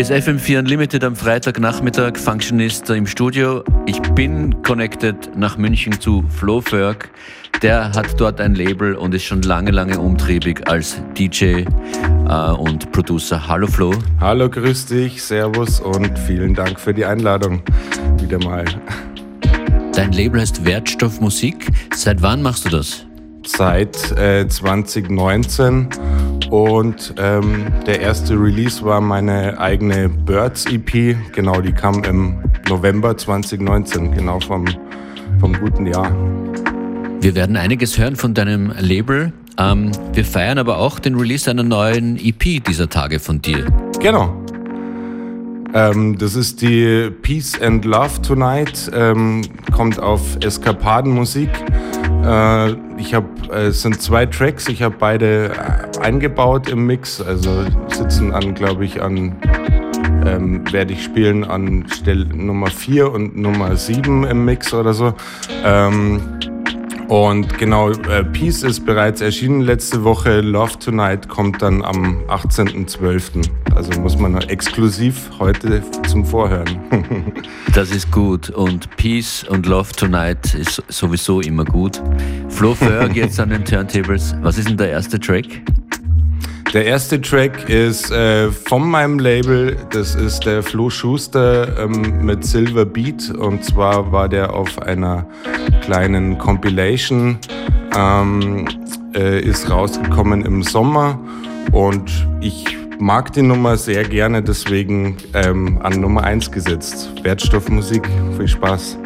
Hier ist FM4 Unlimited am Freitagnachmittag, Functionist im Studio. Ich bin connected nach München zu Flo Ferg. Der hat dort ein Label und ist schon lange, lange umtriebig als DJ äh, und Producer. Hallo Flo. Hallo, grüß dich, Servus und vielen Dank für die Einladung. Wieder mal. Dein Label heißt Wertstoff Musik. Seit wann machst du das? Seit äh, 2019 und ähm, der erste Release war meine eigene Birds EP. Genau, die kam im November 2019, genau vom, vom guten Jahr. Wir werden einiges hören von deinem Label. Ähm, wir feiern aber auch den Release einer neuen EP dieser Tage von dir. Genau. Ähm, das ist die Peace and Love Tonight, ähm, kommt auf Eskapadenmusik. Äh, ich habe, äh, es sind zwei Tracks, ich habe beide äh, eingebaut im Mix, also sitzen an, glaube ich, an, ähm, werde ich spielen an Stelle Nummer 4 und Nummer 7 im Mix oder so. Ähm, und genau, äh, Peace ist bereits erschienen letzte Woche. Love Tonight kommt dann am 18.12. Also muss man exklusiv heute zum Vorhören. das ist gut. Und Peace und Love Tonight ist sowieso immer gut. Flo Ferg jetzt an den Turntables. Was ist denn der erste Track? Der erste Track ist äh, von meinem Label, das ist der Flo Schuster ähm, mit Silver Beat und zwar war der auf einer kleinen Compilation, ähm, äh, ist rausgekommen im Sommer und ich mag die Nummer sehr gerne, deswegen ähm, an Nummer 1 gesetzt. Wertstoffmusik, viel Spaß.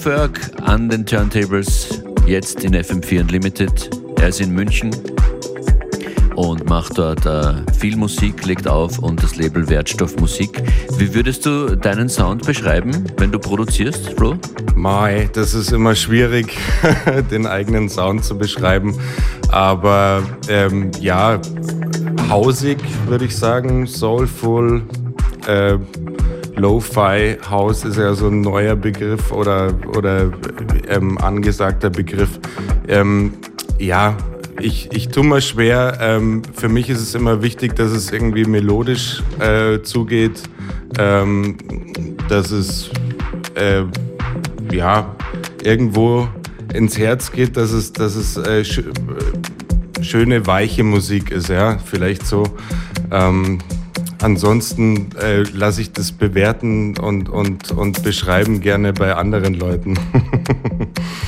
Ferg an den Turntables, jetzt in FM4 Unlimited. Er ist in München und macht dort äh, viel Musik, legt auf und das Label Wertstoff Musik. Wie würdest du deinen Sound beschreiben, wenn du produzierst, Flo? Mai, das ist immer schwierig, den eigenen Sound zu beschreiben. Aber ähm, ja, hausig würde ich sagen, soulful. Äh, Lo-Fi House ist ja so ein neuer Begriff oder, oder ähm, angesagter Begriff. Ähm, ja, ich, ich tue mir schwer. Ähm, für mich ist es immer wichtig, dass es irgendwie melodisch äh, zugeht, ähm, dass es äh, ja irgendwo ins Herz geht, dass es, dass es äh, sch schöne, weiche Musik ist, ja, vielleicht so. Ansonsten äh, lasse ich das bewerten und, und, und beschreiben gerne bei anderen Leuten.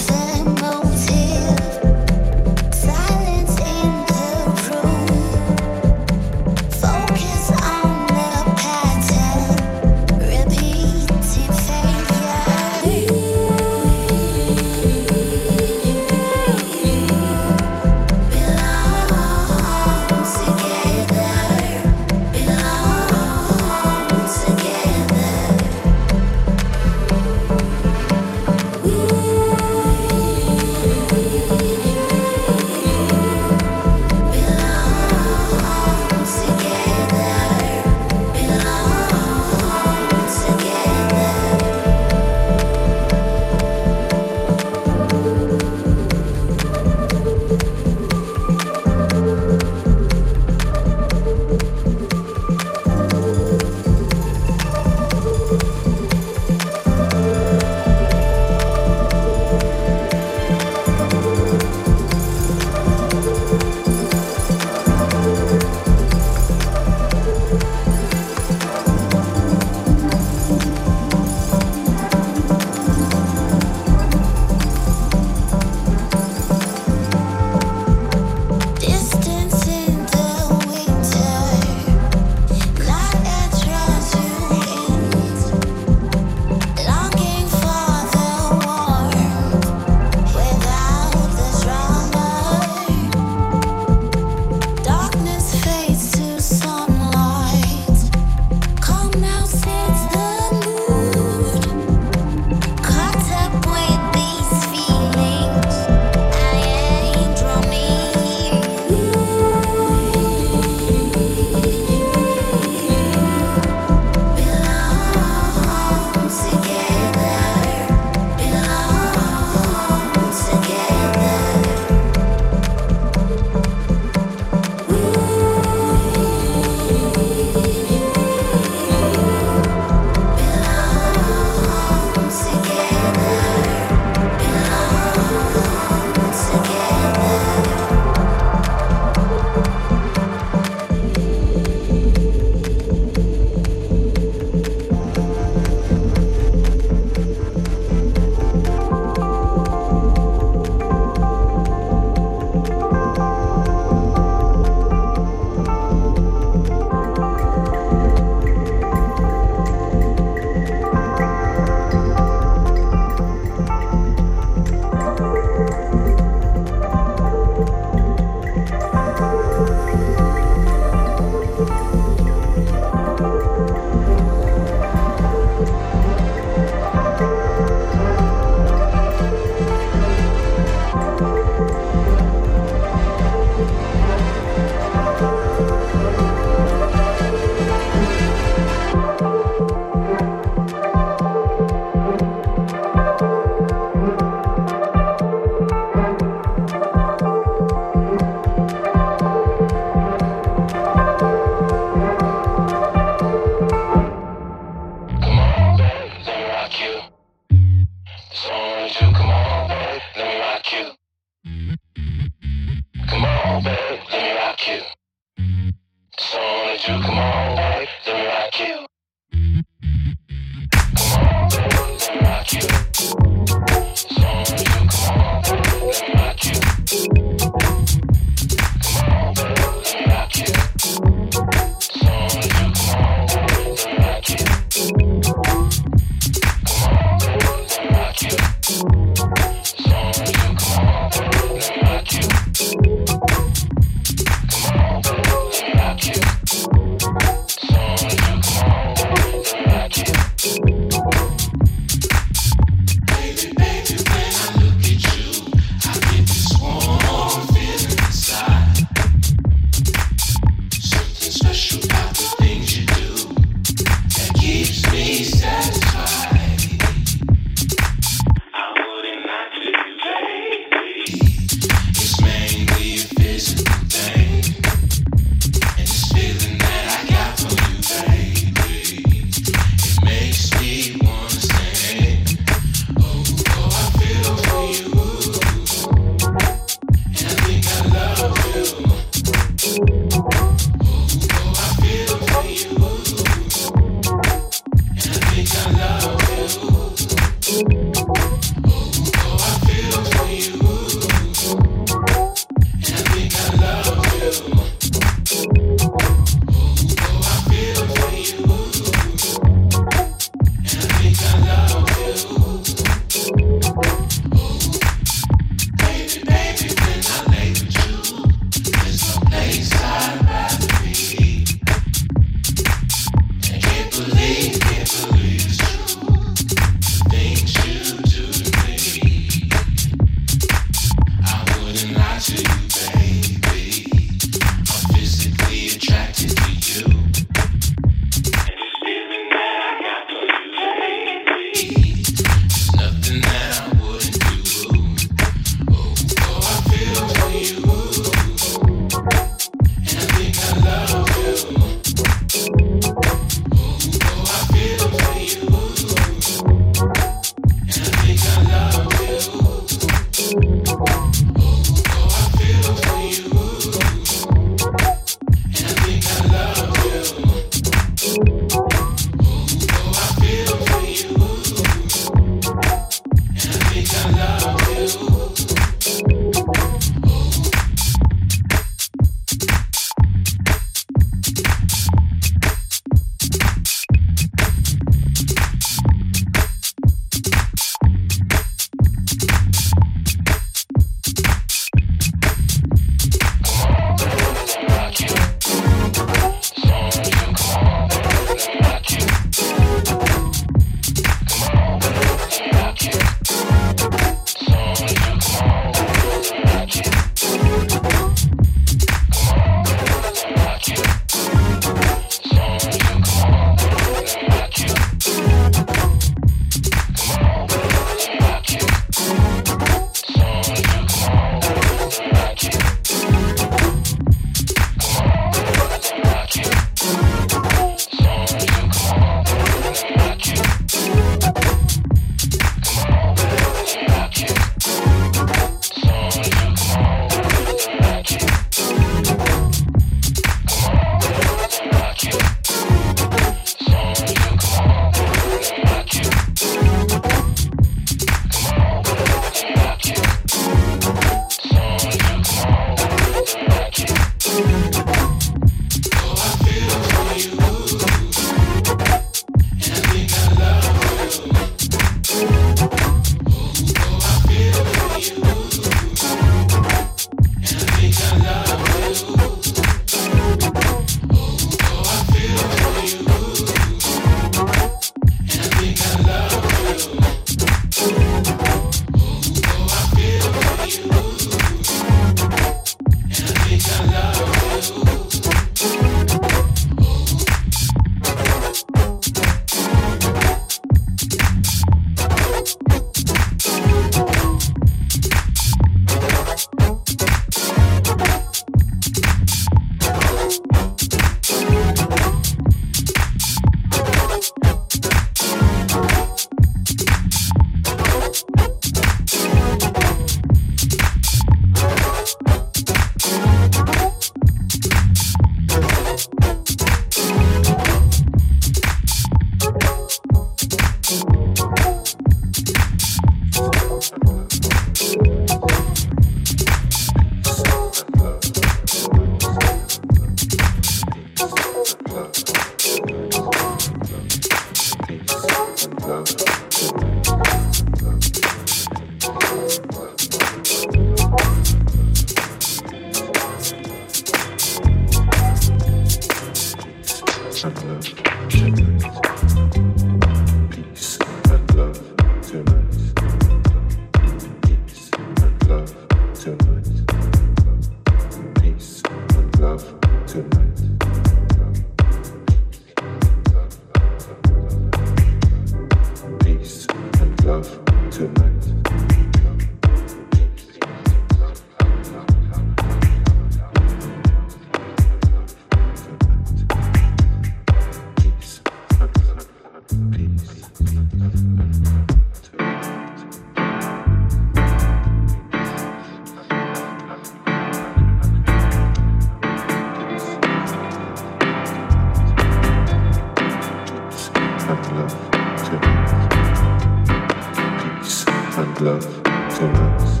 love, to love,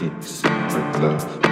it's my love.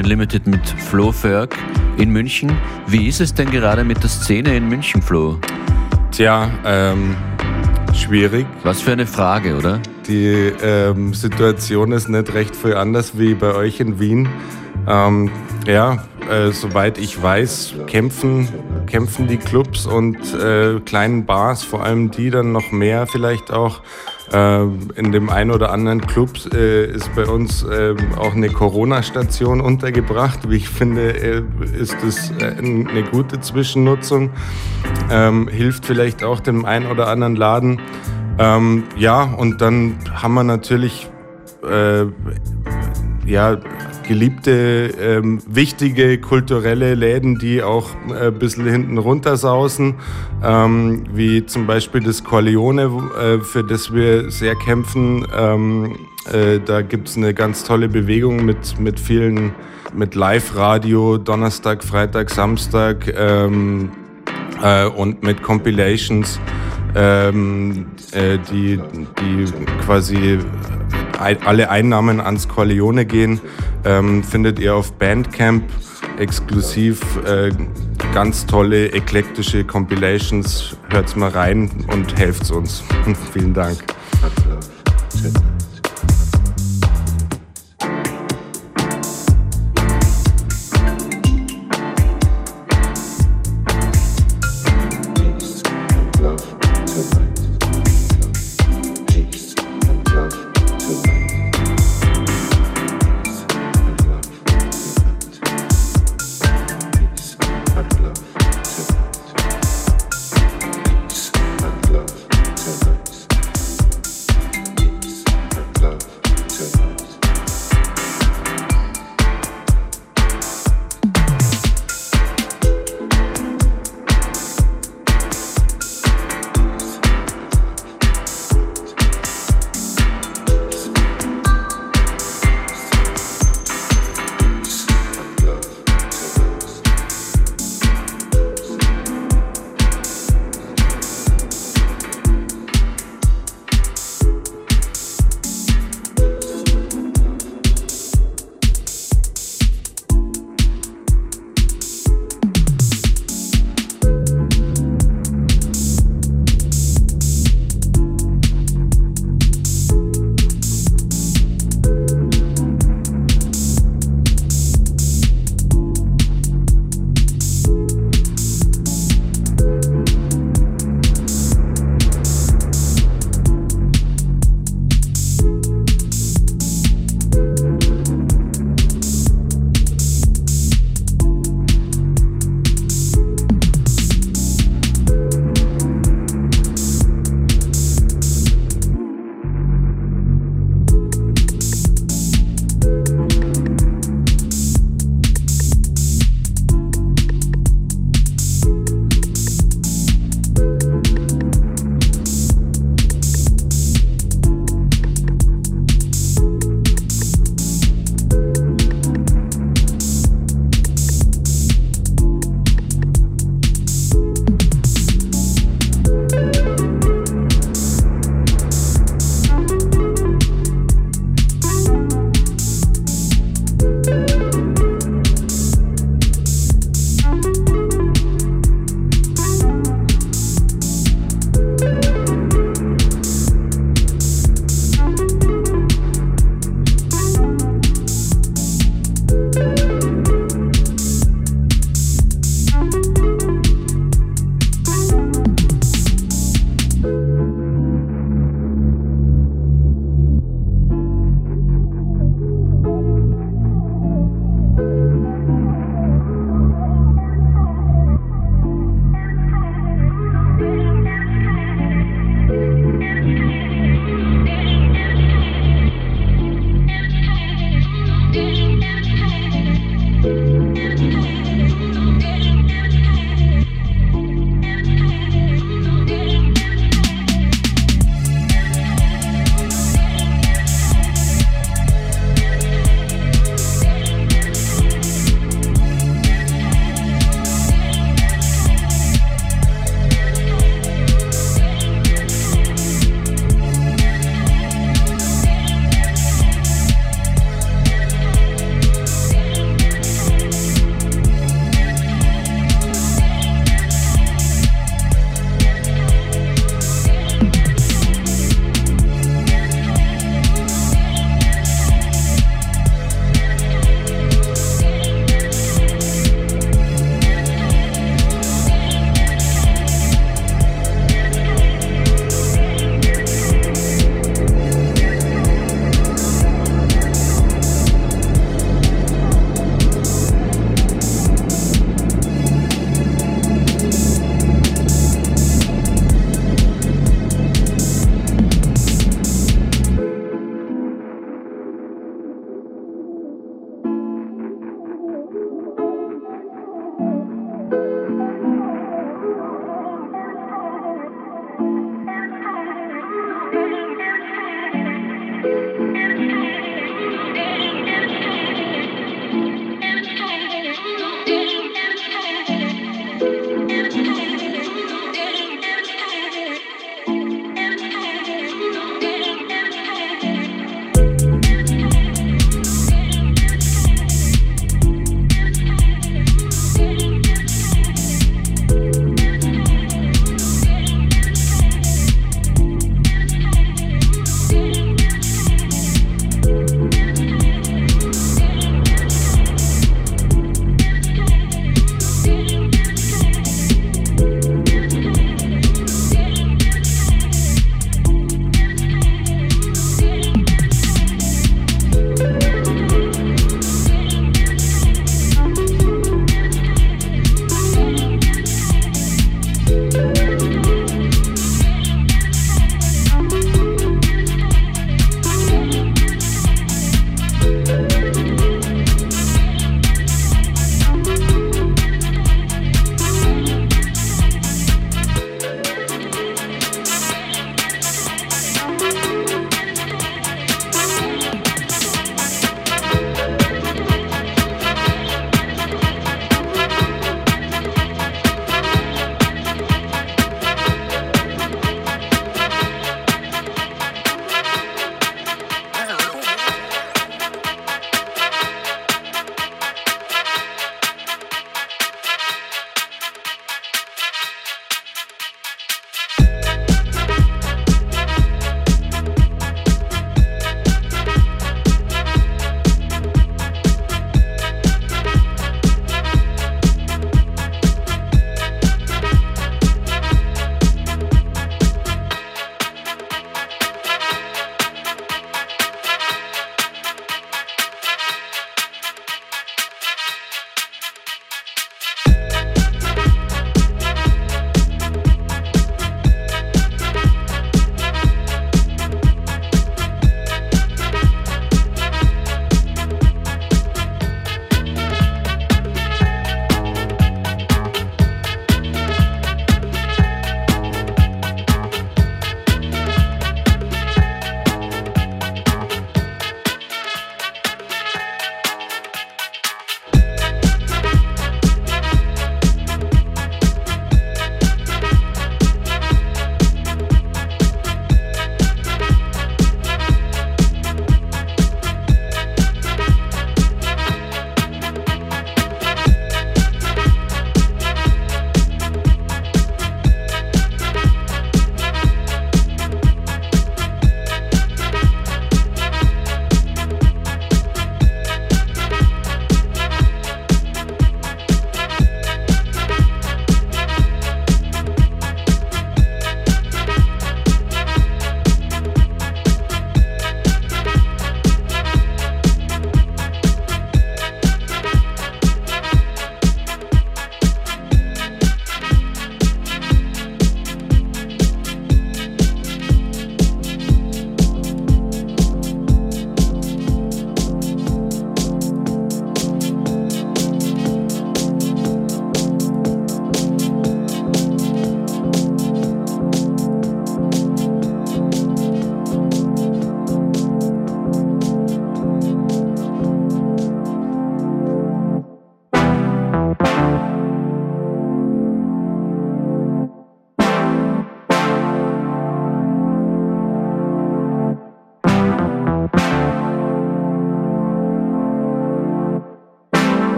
Unlimited mit Flo Ferg in München. Wie ist es denn gerade mit der Szene in München, Flo? Tja, ähm, schwierig. Was für eine Frage, oder? Die ähm, Situation ist nicht recht viel anders wie bei euch in Wien. Ähm, ja, äh, soweit ich weiß, kämpfen, kämpfen die Clubs und äh, kleinen Bars, vor allem die dann noch mehr vielleicht auch in dem einen oder anderen Club äh, ist bei uns äh, auch eine Corona-Station untergebracht. Wie ich finde, äh, ist das äh, eine gute Zwischennutzung. Ähm, hilft vielleicht auch dem einen oder anderen Laden. Ähm, ja, und dann haben wir natürlich ja, geliebte, ähm, wichtige kulturelle Läden, die auch äh, ein bisschen hinten runtersausen, ähm, wie zum Beispiel das Corleone, äh, für das wir sehr kämpfen. Ähm, äh, da gibt es eine ganz tolle Bewegung mit, mit vielen, mit Live-Radio, Donnerstag, Freitag, Samstag ähm, äh, und mit Compilations, ähm, äh, die, die quasi alle Einnahmen ans Corleone gehen, ähm, findet ihr auf Bandcamp exklusiv äh, ganz tolle, eklektische Compilations. Hört's mal rein und helft's uns. Vielen Dank.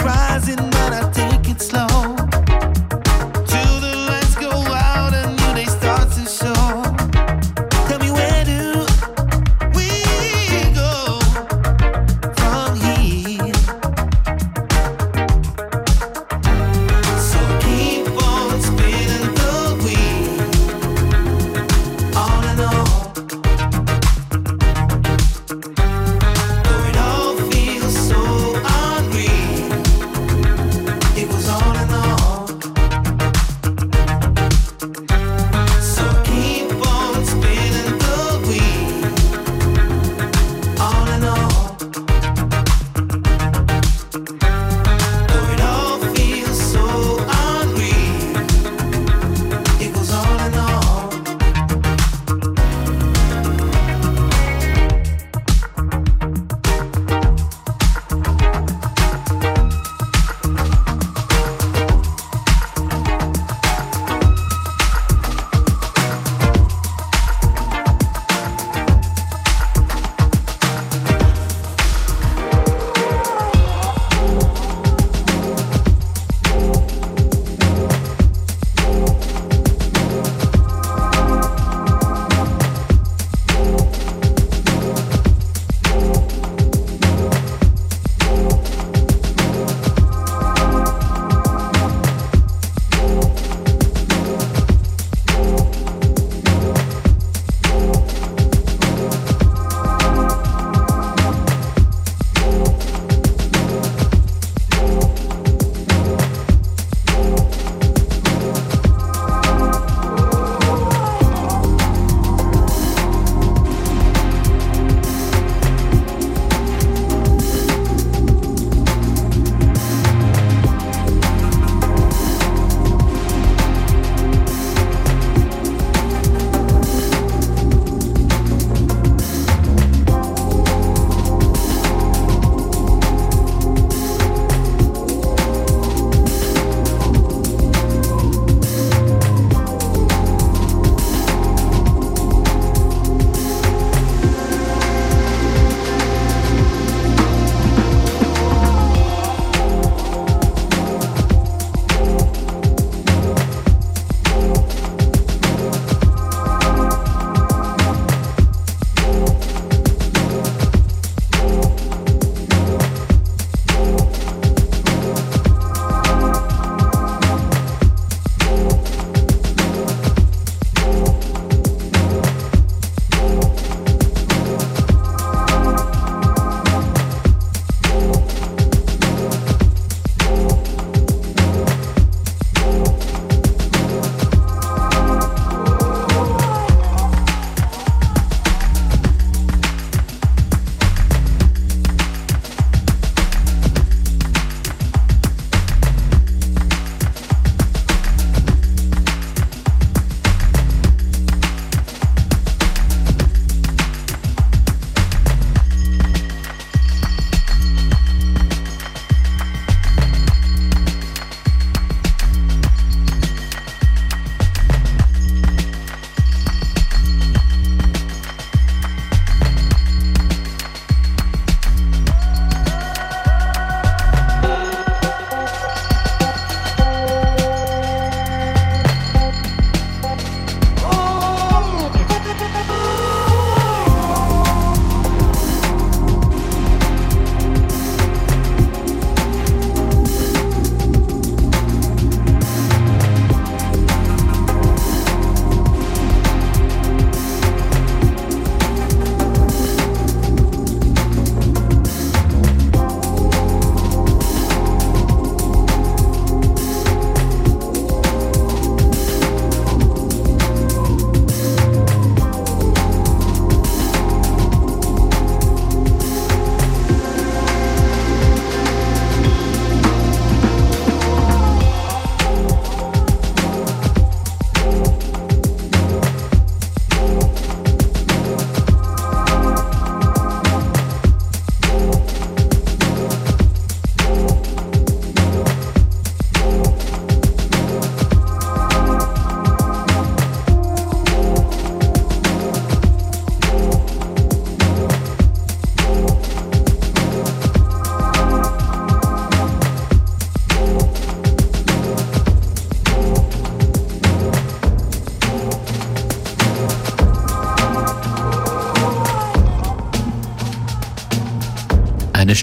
Rising,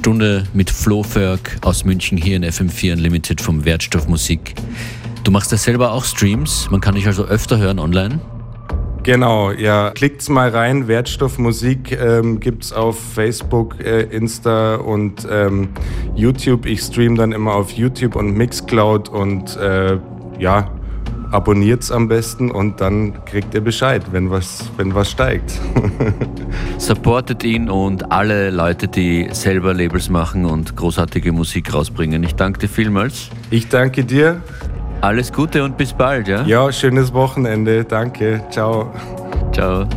Stunde mit Flo Ferg aus München hier in FM4 Unlimited vom Wertstoffmusik. Du machst ja selber auch Streams, man kann dich also öfter hören online. Genau, ja. Klickt's mal rein. Wertstoffmusik ähm, gibt's auf Facebook, äh, Insta und ähm, YouTube. Ich stream dann immer auf YouTube und Mixcloud und äh, ja, abonniert's am besten und dann kriegt ihr Bescheid, wenn was, wenn was steigt. Supportet ihn und alle Leute, die selber Labels machen und großartige Musik rausbringen. Ich danke dir vielmals. Ich danke dir. Alles Gute und bis bald, ja? Ja, schönes Wochenende. Danke. Ciao. Ciao.